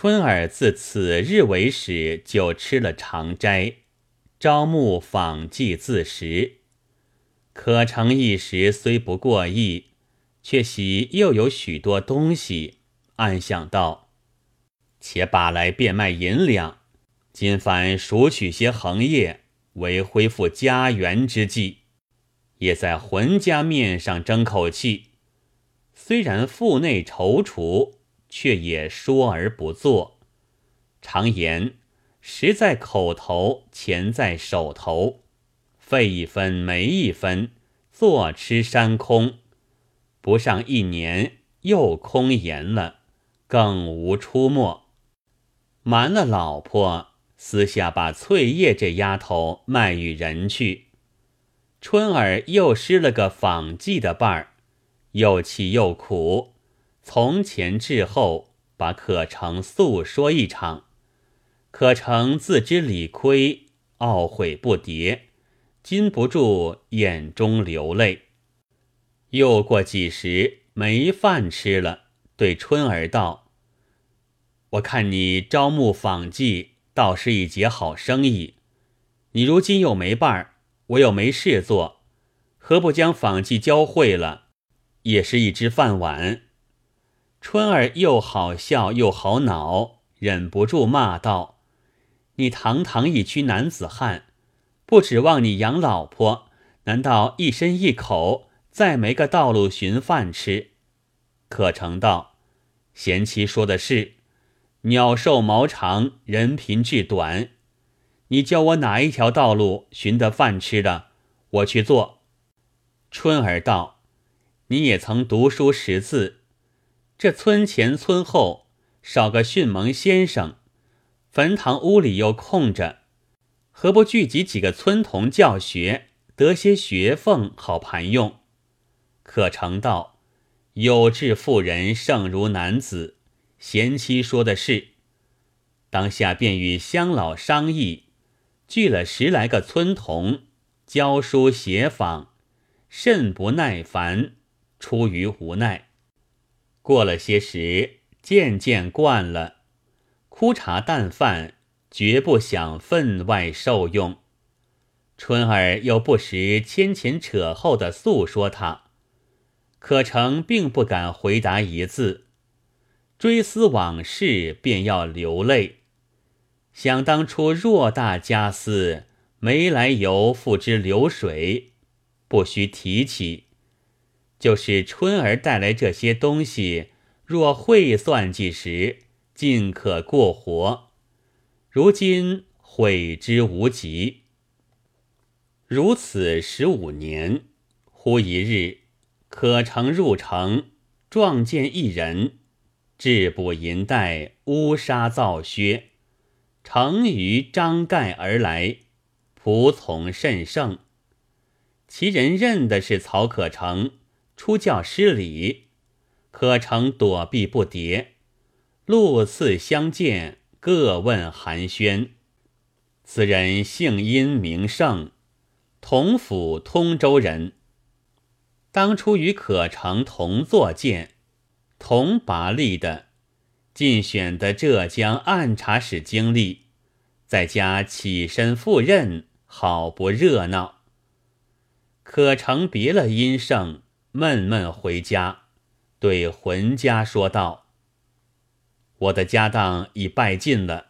春儿自此日为始，就吃了长斋，朝暮访祭自食。可成一时虽不过意，却喜又有许多东西，暗想道：“且把来变卖银两，今番赎取些横业，为恢复家园之计，也在浑家面上争口气。虽然腹内踌躇。”却也说而不做。常言：实在口头，钱在手头。费一分没一分，坐吃山空。不上一年，又空言了，更无出没。瞒了老婆，私下把翠叶这丫头卖与人去。春儿又失了个纺绩的伴儿，又气又苦。从前至后，把可成诉说一场。可成自知理亏，懊悔不迭，禁不住眼中流泪。又过几时，没饭吃了，对春儿道：“我看你招募访妓，倒是一节好生意。你如今又没伴儿，我又没事做，何不将访妓教会了，也是一只饭碗。”春儿又好笑又好恼，忍不住骂道：“你堂堂一区男子汉，不指望你养老婆，难道一身一口再没个道路寻饭吃？”可成道：“贤妻说的是，鸟兽毛长，人贫志短。你教我哪一条道路寻得饭吃的，我去做。”春儿道：“你也曾读书识字。”这村前村后少个训蒙先生，坟堂屋里又空着，何不聚集几个村童教学，得些学俸好盘用？可成道，有志妇人胜如男子，贤妻说的是。当下便与乡老商议，聚了十来个村童，教书写坊，甚不耐烦，出于无奈。过了些时，渐渐惯了，枯茶淡饭，绝不想分外受用。春儿又不时牵前扯后的诉说他，可成并不敢回答一字，追思往事便要流泪。想当初偌大家私，没来由付之流水，不须提起。就是春儿带来这些东西，若会算计时，尽可过活。如今悔之无及。如此十五年，忽一日，可成入城，撞见一人，质补银带，乌纱皂靴，乘于张盖而来，仆从甚盛。其人认的是曹可成。出教失礼，可成躲避不迭。路次相见，各问寒暄。此人姓殷名盛，同府通州人。当初与可成同作剑，同拔力的，尽选的浙江按察使经历，在家起身赴任，好不热闹。可成别了殷盛。闷闷回家，对浑家说道：“我的家当已败尽了，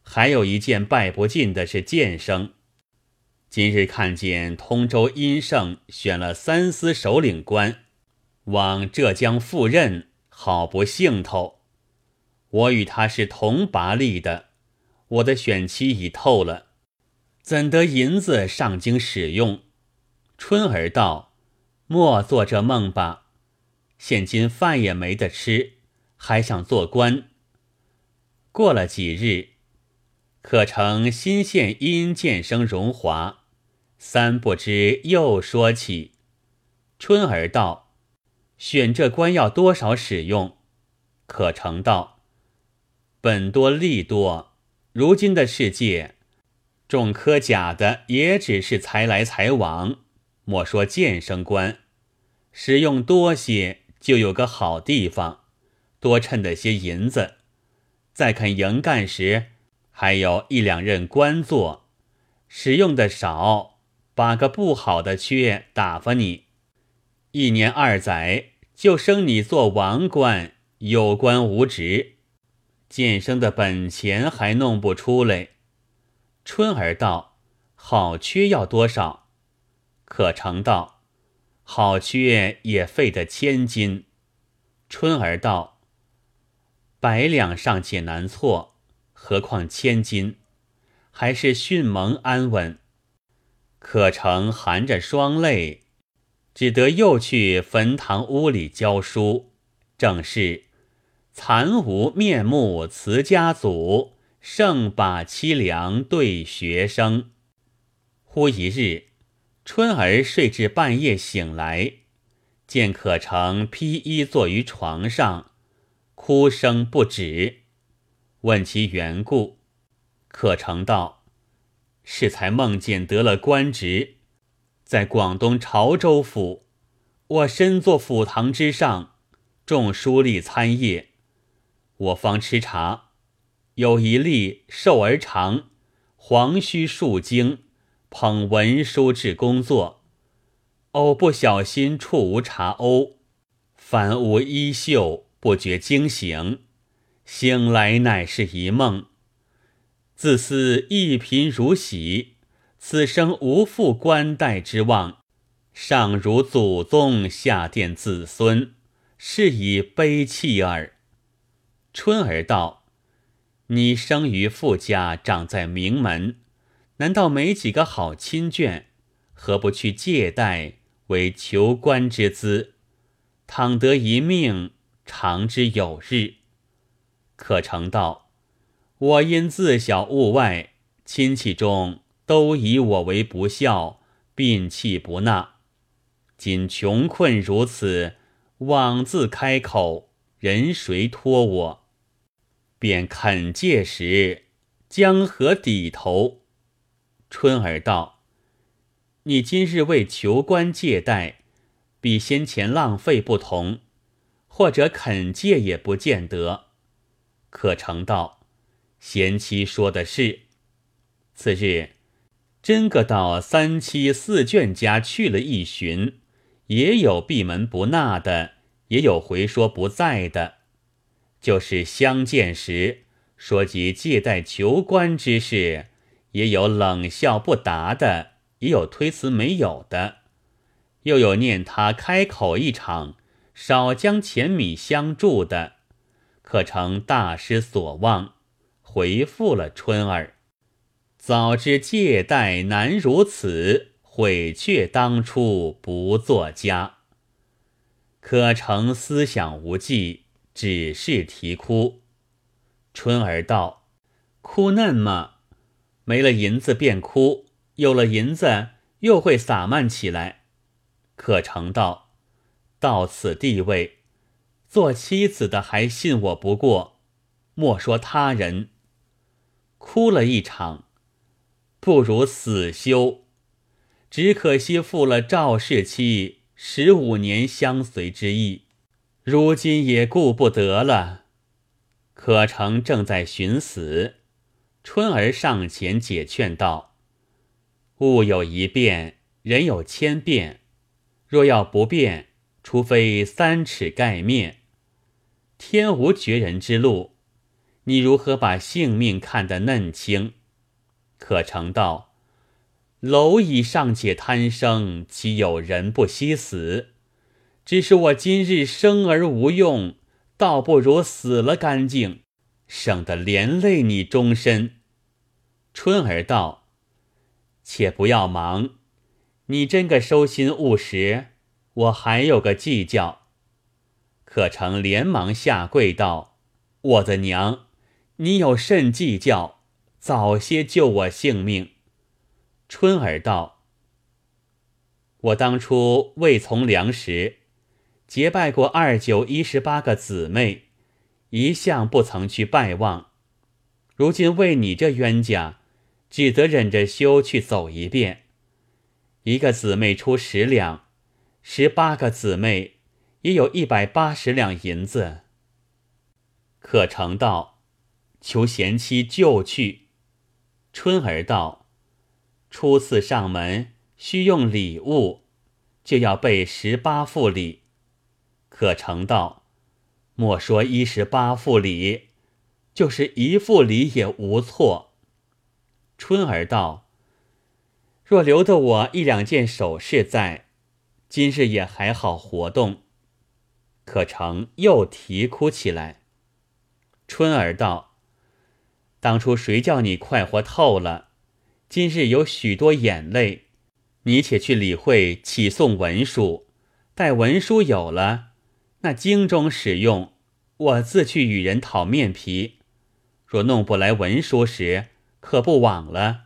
还有一件败不尽的是剑生。今日看见通州殷盛选了三司首领官，往浙江赴任，好不兴头。我与他是同拔力的，我的选期已透了，怎得银子上京使用？”春儿道。莫做这梦吧，现今饭也没得吃，还想做官。过了几日，可成新县因渐生荣华，三不知又说起。春儿道：“选这官要多少使用？”可成道：“本多利多，如今的世界，重科甲的也只是财来财往，莫说剑生官。”使用多些，就有个好地方，多趁的些银子。再肯营干时，还有一两任官做，使用的少，把个不好的缺打发你，一年二载就升你做王官，有官无职，渐生的本钱还弄不出来。春儿道：“好缺要多少？”可成道：“好缺也费得千金。”春儿道：“百两尚且难错，何况千金？还是迅蒙安稳。”可成含着双泪，只得又去坟堂屋里教书。正是残无面目辞家祖。胜把凄凉对学生。忽一日，春儿睡至半夜醒来，见可成披衣坐于床上，哭声不止。问其缘故，可成道：“是才梦见得了官职，在广东潮州府，我身坐府堂之上，众书吏参谒，我方吃茶。”有一例寿而长，黄须数经，捧文书至工作，偶不小心触无茶瓯，反无衣袖，不觉惊醒。醒来乃是一梦，自思一贫如洗，此生无复官带之望，上如祖宗，下奠子孙，是以悲泣耳。春儿道。你生于富家，长在名门，难道没几个好亲眷？何不去借贷，为求官之资？倘得一命，长之有日。可成道，我因自小物外，亲戚中都以我为不孝，摒弃不纳。今穷困如此，枉自开口，人谁托我？便肯借时，江河抵头。春儿道：“你今日为求官借贷，比先前浪费不同，或者肯借也不见得。”可成道：“贤妻说的是。”次日，真个到三妻四眷家去了一巡，也有闭门不纳的，也有回说不在的。就是相见时说及借贷求官之事，也有冷笑不答的，也有推辞没有的，又有念他开口一场，少将钱米相助的，可成大失所望，回复了春儿。早知借贷难如此，悔却当初不作家。可成思想无际。只是啼哭，春儿道：“哭嫩吗？没了银子便哭，有了银子又会洒漫起来。”可成道：“到此地位，做妻子的还信我不过，莫说他人。哭了一场，不如死休。只可惜负了赵氏妻十五年相随之意。”如今也顾不得了，可成正在寻死，春儿上前解劝道：“物有一变，人有千变，若要不变，除非三尺盖面，天无绝人之路。你如何把性命看得嫩轻？”可成道：“蝼蚁尚且贪生，岂有人不惜死？”只是我今日生而无用，倒不如死了干净，省得连累你终身。春儿道：“且不要忙，你真个收心务实，我还有个计较。”可成连忙下跪道：“我的娘，你有甚计较？早些救我性命。”春儿道：“我当初未从良时。”结拜过二九一十八个姊妹，一向不曾去拜望。如今为你这冤家，只得忍着羞去走一遍。一个姊妹出十两，十八个姊妹也有一百八十两银子。可成道，求贤妻就去。春儿道：“初次上门，需用礼物，就要备十八副礼。”可成道：“莫说一十八副礼，就是一副礼也无错。”春儿道：“若留得我一两件首饰在，今日也还好活动。”可成又啼哭起来。春儿道：“当初谁叫你快活透了？今日有许多眼泪，你且去理会起送文书。待文书有了，那京中使用，我自去与人讨面皮。若弄不来文书时，可不枉了。”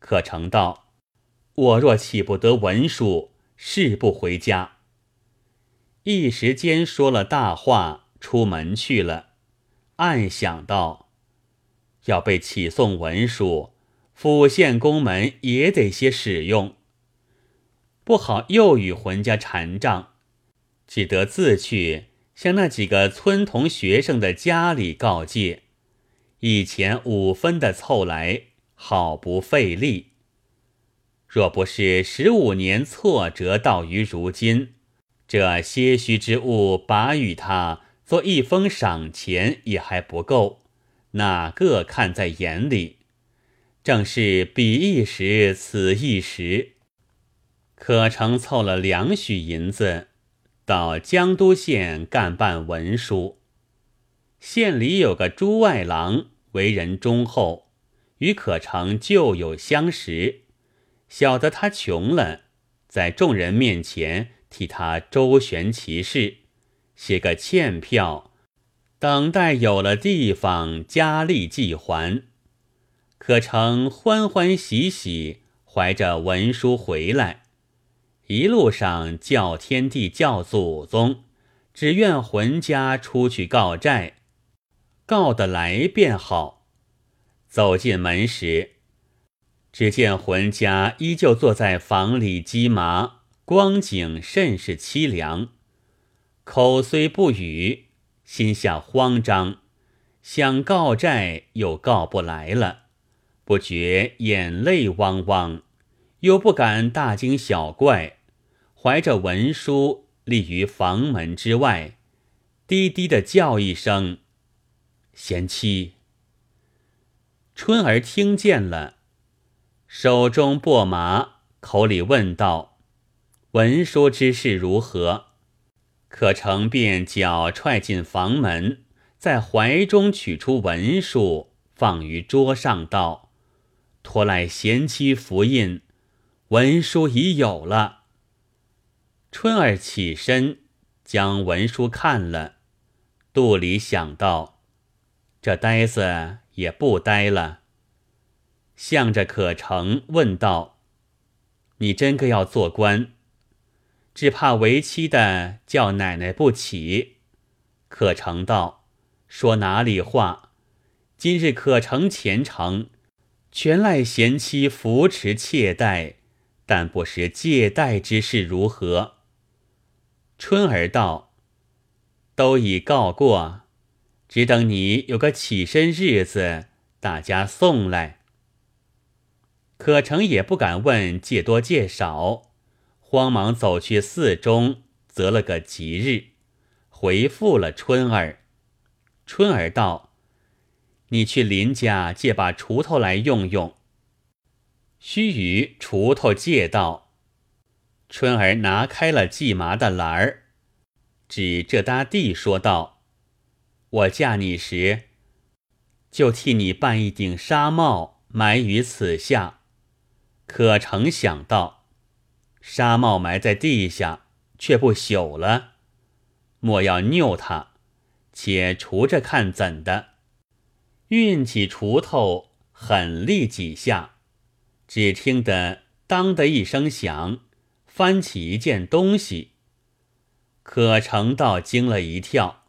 可成道：“我若岂不得文书，誓不回家。”一时间说了大话，出门去了。暗想到，要被起送文书，府县公门也得些使用，不好又与浑家缠账，只得自去向那几个村童学生的家里告诫，一钱五分的凑来，好不费力。若不是十五年挫折到于如今，这些许之物把与他。做一封赏钱也还不够，哪个看在眼里？正是彼一时，此一时。可成凑了两许银子，到江都县干办文书。县里有个朱外郎，为人忠厚，与可成旧有相识，晓得他穷了，在众人面前替他周旋其事。写个欠票，等待有了地方加力寄还。可成欢欢喜喜怀着文书回来，一路上叫天地叫祖宗，只愿浑家出去告债，告得来便好。走进门时，只见浑家依旧坐在房里鸡麻，光景甚是凄凉。口虽不语，心下慌张，想告债又告不来了，不觉眼泪汪汪，又不敢大惊小怪，怀着文书立于房门之外，低低的叫一声：“贤妻。”春儿听见了，手中拨麻，口里问道：“文书之事如何？”可成便脚踹进房门，在怀中取出文书，放于桌上，道：“托赖贤妻福印，文书已有了。”春儿起身将文书看了，肚里想到：“这呆子也不呆了。”向着可成问道：“你真个要做官？”只怕为妻的叫奶奶不起，可成道说哪里话？今日可成前程，全赖贤妻扶持妾待，但不识借贷之事如何？春儿道：都已告过，只等你有个起身日子，大家送来。可成也不敢问借多借少。慌忙走去寺中，择了个吉日，回复了春儿。春儿道：“你去林家借把锄头来用用。”须臾，锄头借到，春儿拿开了系麻的篮儿，指这搭地说道：“我嫁你时，就替你办一顶纱帽，埋于此下。可成想到。”纱帽埋在地下，却不朽了。莫要拗它，且锄着看怎的。运起锄头，狠力几下，只听得当的一声响，翻起一件东西。可成道惊了一跳，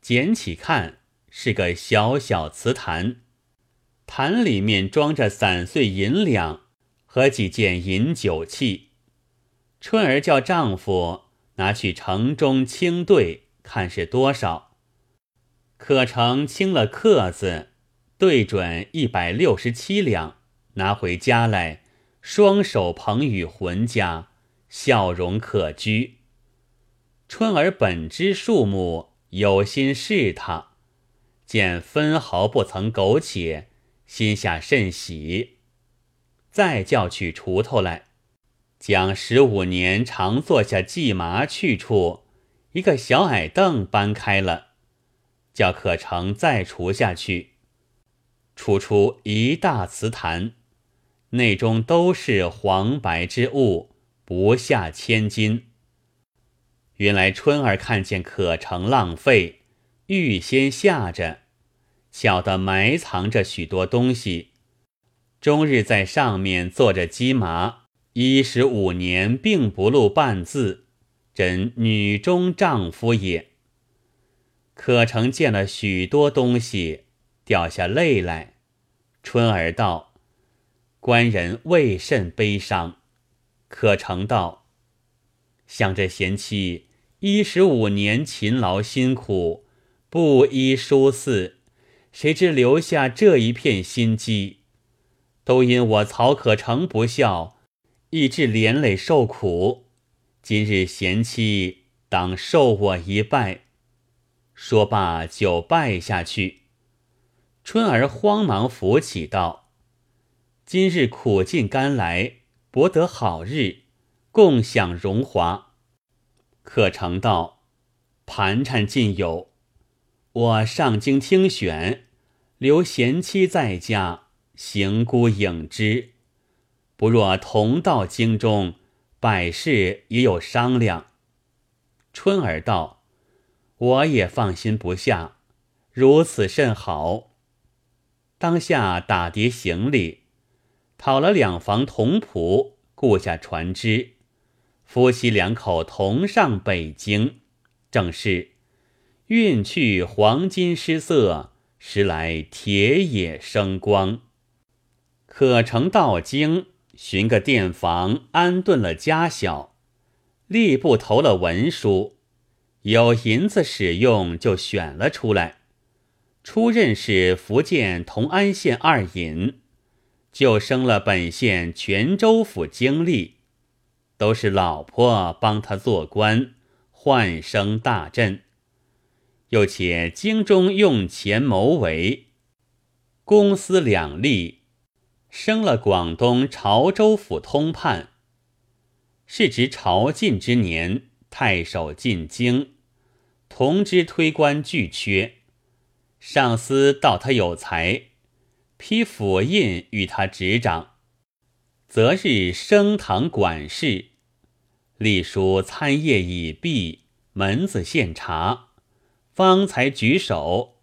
捡起看，是个小小瓷坛，坛里面装着散碎银两和几件饮酒器。春儿叫丈夫拿去城中清兑，看是多少。可成清了刻字，对准一百六十七两，拿回家来，双手捧与浑家，笑容可掬。春儿本知树木，有心试他，见分毫不曾苟且，心下甚喜。再叫取锄头来，将十五年常坐下系麻去处，一个小矮凳搬开了，叫可成再锄下去，锄出一大瓷坛，内中都是黄白之物，不下千金。原来春儿看见可成浪费，预先下着，晓得埋藏着许多东西，终日在上面坐着鸡麻，一十五年并不露半字，真女中丈夫也。可成见了许多东西，掉下泪来。春儿道：“官人为甚悲伤？”可成道：“想着贤妻。”一十五年勤劳辛苦，布衣书肆，谁知留下这一片心机？都因我曹可成不孝，以致连累受苦。今日贤妻当受我一拜。说罢就拜下去。春儿慌忙扶起道：“今日苦尽甘来，博得好日，共享荣华。”可成道，盘缠尽有，我上京听选，留贤妻在家，行孤影之。不若同到京中，百事也有商量。春儿道：“我也放心不下，如此甚好。”当下打叠行李，讨了两房同仆，雇下船只。夫妻两口同上北京，正是运去黄金失色，时来铁也生光。可成到京，寻个店房安顿了家小，吏部投了文书，有银子使用，就选了出来。出任是福建同安县二尹，就升了本县泉州府经历。都是老婆帮他做官，唤声大振。又且京中用钱谋为，公私两利，升了广东潮州府通判。是值朝觐之年，太守进京，同知推官俱缺，上司道他有才，批府印与他执掌。择日升堂管事，隶书参谒已毕，门子献茶，方才举手，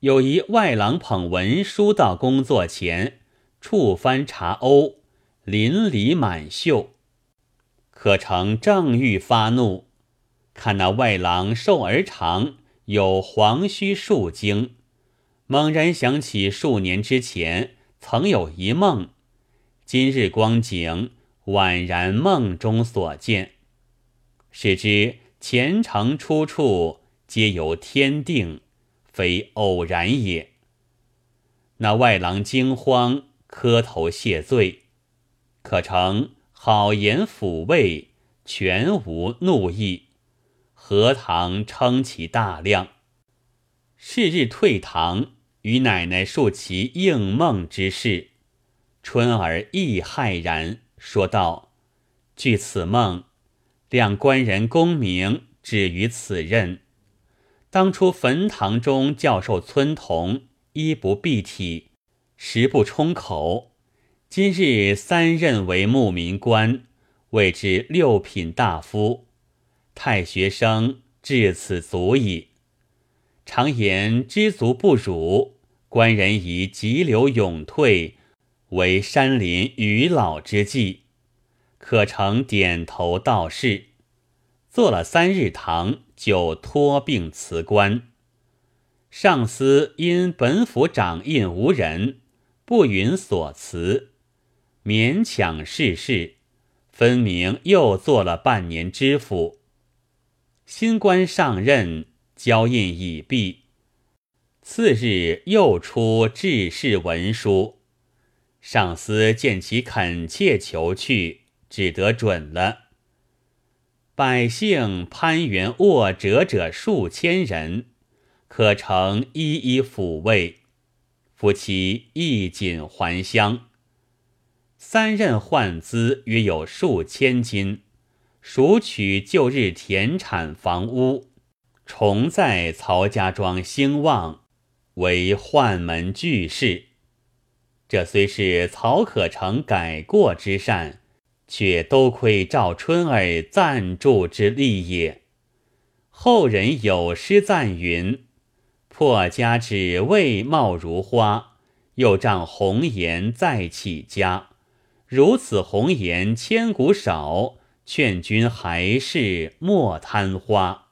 有一外郎捧文书到工作前，触翻茶瓯，淋漓满袖。可成正欲发怒，看那外郎瘦而长，有黄须数经，猛然想起数年之前曾有一梦。今日光景宛然梦中所见，使之前程出处皆由天定，非偶然也。那外郎惊慌，磕头谢罪，可成好言抚慰，全无怒意，何堂称其大量。是日退堂，与奶奶述其应梦之事。春儿亦骇然，说道：“据此梦，两官人功名止于此任。当初坟堂中教授村童，衣不蔽体，食不充口。今日三任为牧民官，谓之六品大夫。太学生至此足矣。常言知足不辱，官人以急流勇退。”为山林余老之计，可成点头道是。做了三日堂，就托病辞官。上司因本府掌印无人，不允所辞，勉强试试，分明又做了半年知府。新官上任，交印已毕，次日又出致仕文书，上司见其恳切求去，只得准了。百姓攀援卧折者数千人，可成一一抚慰，夫妻衣锦还乡。三任换资约有数千金，赎取旧日田产房屋，重在曹家庄兴旺。为宦门巨士，这虽是曹可成改过之善，却都亏赵春儿赞助之力也。后人有诗赞云：“破家只为貌如花，又仗红颜再起家。如此红颜千古少，劝君还是莫贪花。”